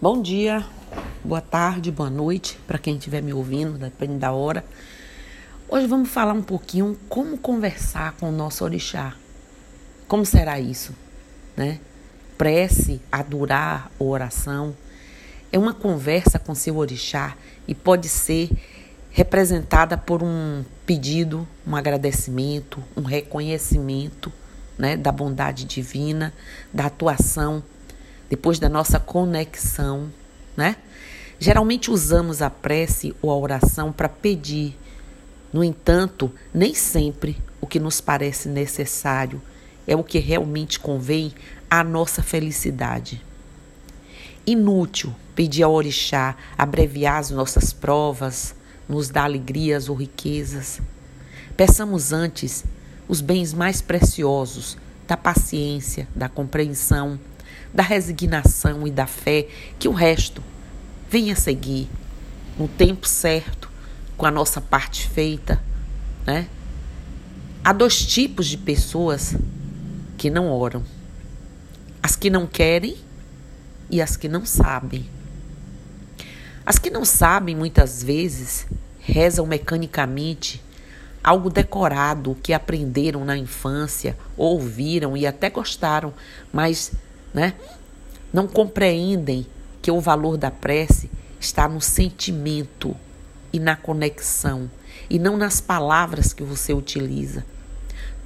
Bom dia, boa tarde, boa noite para quem estiver me ouvindo, depende da hora. Hoje vamos falar um pouquinho como conversar com o nosso orixá. Como será isso, né? Prece, adorar oração é uma conversa com seu orixá e pode ser representada por um pedido, um agradecimento, um reconhecimento, né, da bondade divina, da atuação depois da nossa conexão, né? Geralmente usamos a prece ou a oração para pedir. No entanto, nem sempre o que nos parece necessário é o que realmente convém à nossa felicidade. Inútil pedir ao orixá abreviar as nossas provas, nos dar alegrias ou riquezas. Peçamos antes os bens mais preciosos da paciência, da compreensão, da resignação e da fé, que o resto venha seguir no tempo certo, com a nossa parte feita, né? Há dois tipos de pessoas que não oram: as que não querem e as que não sabem. As que não sabem, muitas vezes, rezam mecanicamente algo decorado que aprenderam na infância, ouviram e até gostaram, mas né? Não compreendem que o valor da prece está no sentimento e na conexão e não nas palavras que você utiliza.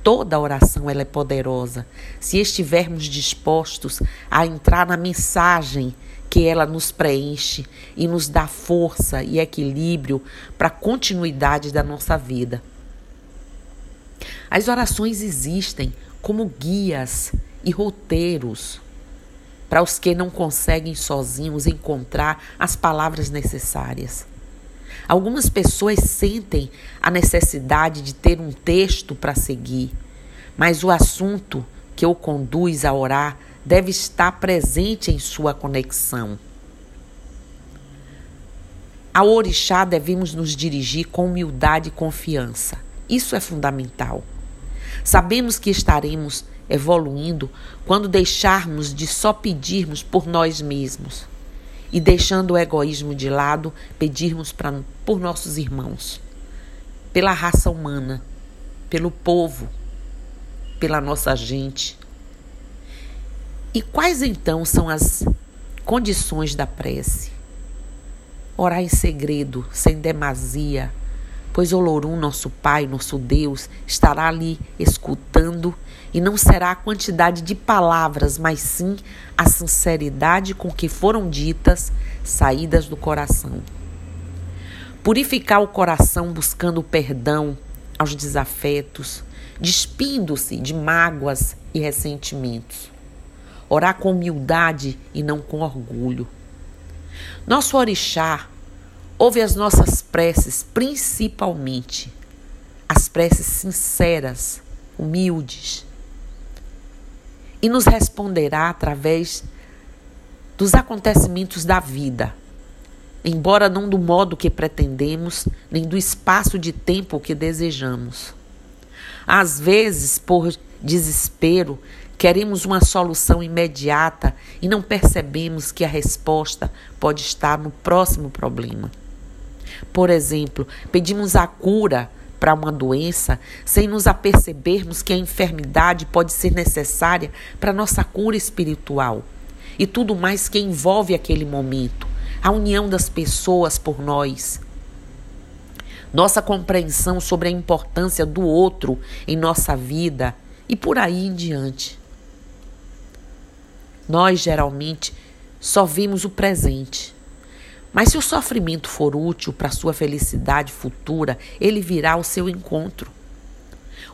Toda oração ela é poderosa se estivermos dispostos a entrar na mensagem que ela nos preenche e nos dá força e equilíbrio para a continuidade da nossa vida. As orações existem como guias e roteiros para os que não conseguem sozinhos encontrar as palavras necessárias. Algumas pessoas sentem a necessidade de ter um texto para seguir, mas o assunto que o conduz a orar deve estar presente em sua conexão. Ao orixá devemos nos dirigir com humildade e confiança. Isso é fundamental. Sabemos que estaremos evoluindo quando deixarmos de só pedirmos por nós mesmos e deixando o egoísmo de lado, pedirmos pra, por nossos irmãos, pela raça humana, pelo povo, pela nossa gente. E quais então são as condições da prece? Orar em segredo, sem demasia, pois Olorum, nosso Pai, nosso Deus, estará ali escutando e não será a quantidade de palavras, mas sim a sinceridade com que foram ditas, saídas do coração. Purificar o coração buscando perdão aos desafetos, despindo-se de mágoas e ressentimentos. Orar com humildade e não com orgulho. Nosso orixá Ouve as nossas preces, principalmente as preces sinceras, humildes, e nos responderá através dos acontecimentos da vida, embora não do modo que pretendemos, nem do espaço de tempo que desejamos. Às vezes, por desespero, Queremos uma solução imediata e não percebemos que a resposta pode estar no próximo problema. Por exemplo, pedimos a cura para uma doença sem nos apercebermos que a enfermidade pode ser necessária para nossa cura espiritual e tudo mais que envolve aquele momento, a união das pessoas por nós. Nossa compreensão sobre a importância do outro em nossa vida e por aí em diante. Nós geralmente só vimos o presente mas se o sofrimento for útil para sua felicidade futura, ele virá ao seu encontro.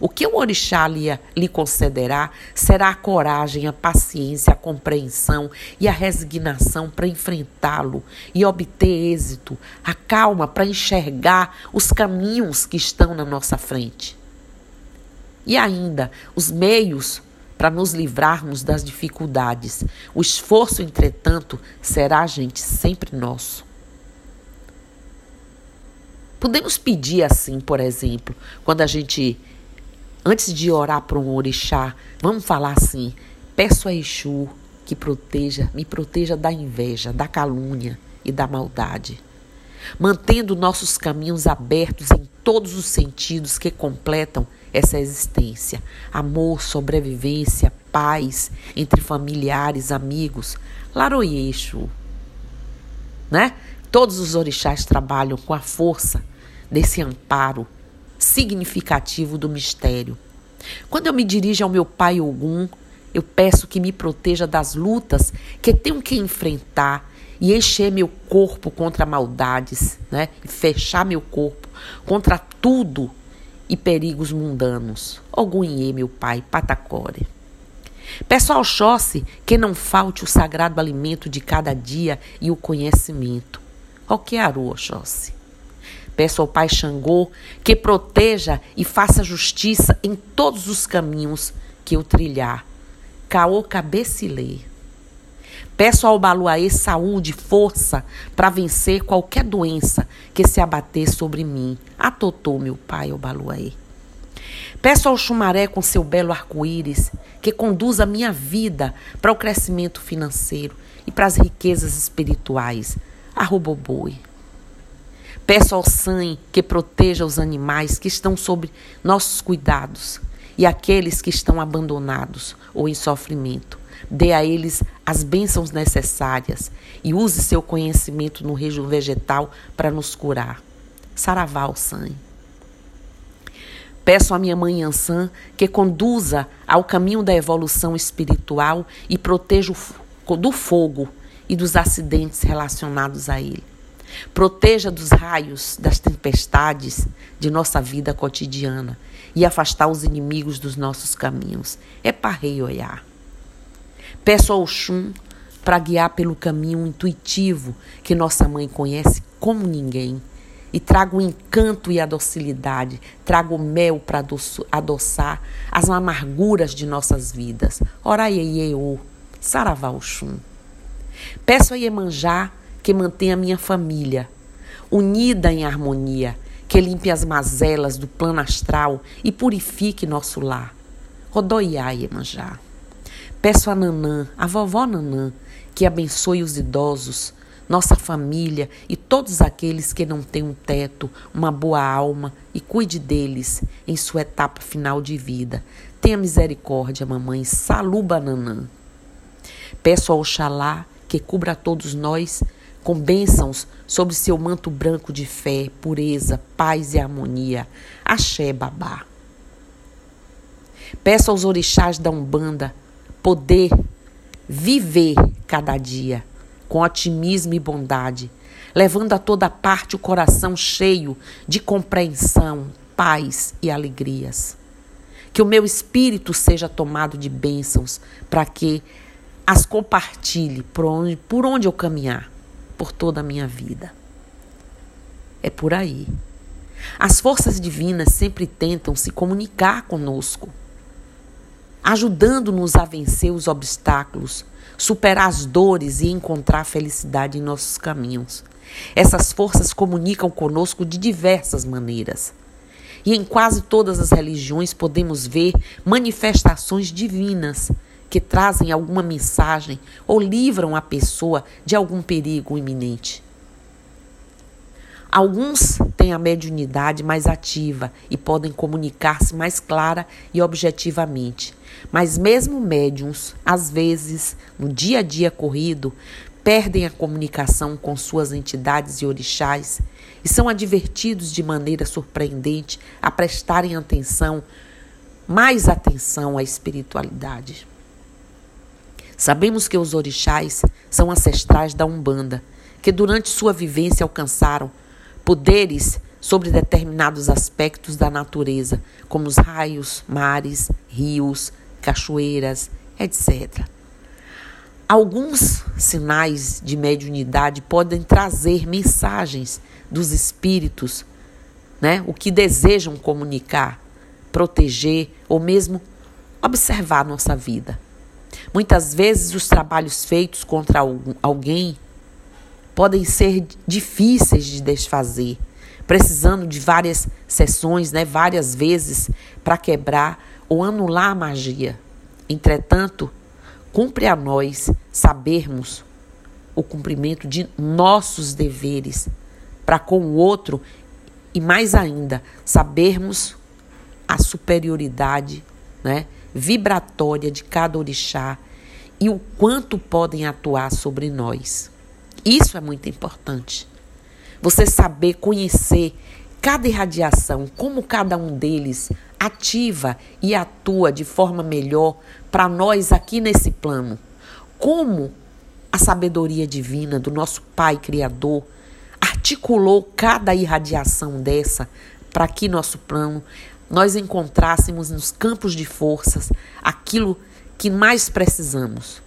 O que o orixá lhe, lhe concederá será a coragem, a paciência, a compreensão e a resignação para enfrentá-lo e obter êxito, a calma para enxergar os caminhos que estão na nossa frente. E ainda os meios para nos livrarmos das dificuldades. O esforço, entretanto, será, gente, sempre nosso. Podemos pedir assim, por exemplo, quando a gente, antes de orar para um orixá, vamos falar assim: peço a Exu que proteja, me proteja da inveja, da calúnia e da maldade, mantendo nossos caminhos abertos em todos os sentidos que completam essa existência: amor, sobrevivência, paz entre familiares, amigos, laroyeixo, né? Todos os orixás trabalham com a força desse amparo significativo do mistério. Quando eu me dirijo ao meu pai Ogum, eu peço que me proteja das lutas que tenho que enfrentar e encher meu corpo contra maldades, né? E fechar meu corpo contra tudo e perigos mundanos. Ogunhê, meu pai, patacore. Peço ao Oxóssi que não falte o sagrado alimento de cada dia e o conhecimento. Oquearu, Oxóssi. Peço ao Pai Xangô que proteja e faça justiça em todos os caminhos que eu trilhar Caô Cabecilê. Peço ao Baluaê saúde, força para vencer qualquer doença que se abater sobre mim. Atotô, meu pai, o Baluaê. Peço ao Xumaré com seu belo arco-íris que conduza minha vida para o crescimento financeiro e para as riquezas espirituais. Arroboboi. Peço ao Sangue que proteja os animais que estão sob nossos cuidados e aqueles que estão abandonados ou em sofrimento. Dê a eles as bênçãos necessárias e use seu conhecimento no reino vegetal para nos curar. Saravá, Sangue. Peço à minha mãe Ansan que conduza ao caminho da evolução espiritual e proteja o do fogo e dos acidentes relacionados a ele. Proteja dos raios, das tempestades de nossa vida cotidiana e afastar os inimigos dos nossos caminhos. É parrei olhar. Peço ao Xum para guiar pelo caminho intuitivo que nossa mãe conhece como ninguém. E traga o encanto e a docilidade, traga o mel para adoçar as amarguras de nossas vidas. Ora Ieiô, Saravá Oxum. Peço a Iemanjá que mantenha minha família unida em harmonia que limpe as mazelas do plano astral e purifique nosso lar. Rodoiá Iemanjá. Peço a Nanã, a vovó Nanã, que abençoe os idosos, nossa família e todos aqueles que não têm um teto, uma boa alma e cuide deles em sua etapa final de vida. Tenha misericórdia, mamãe. Saluba Nanã. Peço ao Oxalá que cubra todos nós com bênçãos sobre seu manto branco de fé, pureza, paz e harmonia. Axé, babá. Peço aos orixás da Umbanda poder viver cada dia com otimismo e bondade, levando a toda parte o coração cheio de compreensão, paz e alegrias. Que o meu espírito seja tomado de bênçãos para que as compartilhe por onde, por onde eu caminhar por toda a minha vida. É por aí. As forças divinas sempre tentam se comunicar conosco, ajudando-nos a vencer os obstáculos, superar as dores e encontrar felicidade em nossos caminhos. Essas forças comunicam conosco de diversas maneiras. E em quase todas as religiões podemos ver manifestações divinas que trazem alguma mensagem ou livram a pessoa de algum perigo iminente. Alguns têm a mediunidade mais ativa e podem comunicar-se mais clara e objetivamente. Mas mesmo médiums, às vezes, no dia a dia corrido, perdem a comunicação com suas entidades e orixás e são advertidos de maneira surpreendente a prestarem atenção, mais atenção à espiritualidade. Sabemos que os orixás são ancestrais da Umbanda, que durante sua vivência alcançaram poderes sobre determinados aspectos da natureza, como os raios, mares, rios, cachoeiras, etc. Alguns sinais de mediunidade podem trazer mensagens dos espíritos, né? o que desejam comunicar, proteger ou mesmo observar nossa vida. Muitas vezes os trabalhos feitos contra alguém podem ser difíceis de desfazer, precisando de várias sessões, né, várias vezes para quebrar ou anular a magia. Entretanto, cumpre a nós sabermos o cumprimento de nossos deveres para com o outro e mais ainda sabermos a superioridade, né, vibratória de cada orixá e o quanto podem atuar sobre nós. Isso é muito importante. Você saber conhecer cada irradiação, como cada um deles ativa e atua de forma melhor para nós aqui nesse plano. Como a sabedoria divina do nosso Pai Criador articulou cada irradiação dessa para que nosso plano nós encontrássemos nos campos de forças aquilo que mais precisamos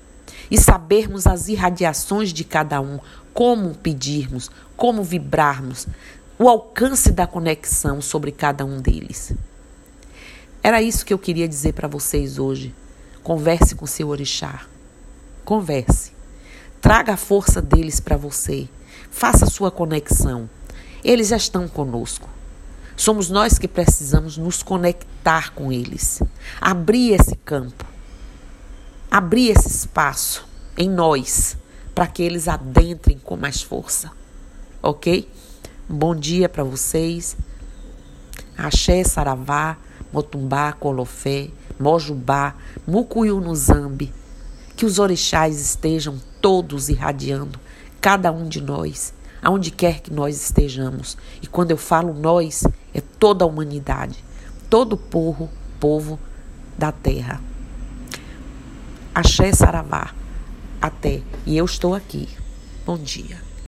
e sabermos as irradiações de cada um, como pedirmos, como vibrarmos, o alcance da conexão sobre cada um deles. Era isso que eu queria dizer para vocês hoje. Converse com seu orixá. Converse. Traga a força deles para você. Faça sua conexão. Eles já estão conosco. Somos nós que precisamos nos conectar com eles. Abrir esse campo. Abrir esse espaço em nós para que eles adentrem com mais força. Ok? bom dia para vocês. Axé, Saravá, Motumbá, Colofé, Mojubá, Mucuyu no Zambi. Que os orixás estejam todos irradiando cada um de nós, aonde quer que nós estejamos. E quando eu falo nós, é toda a humanidade, todo o povo, povo da terra. Axé Saravá. Até. E eu estou aqui. Bom dia.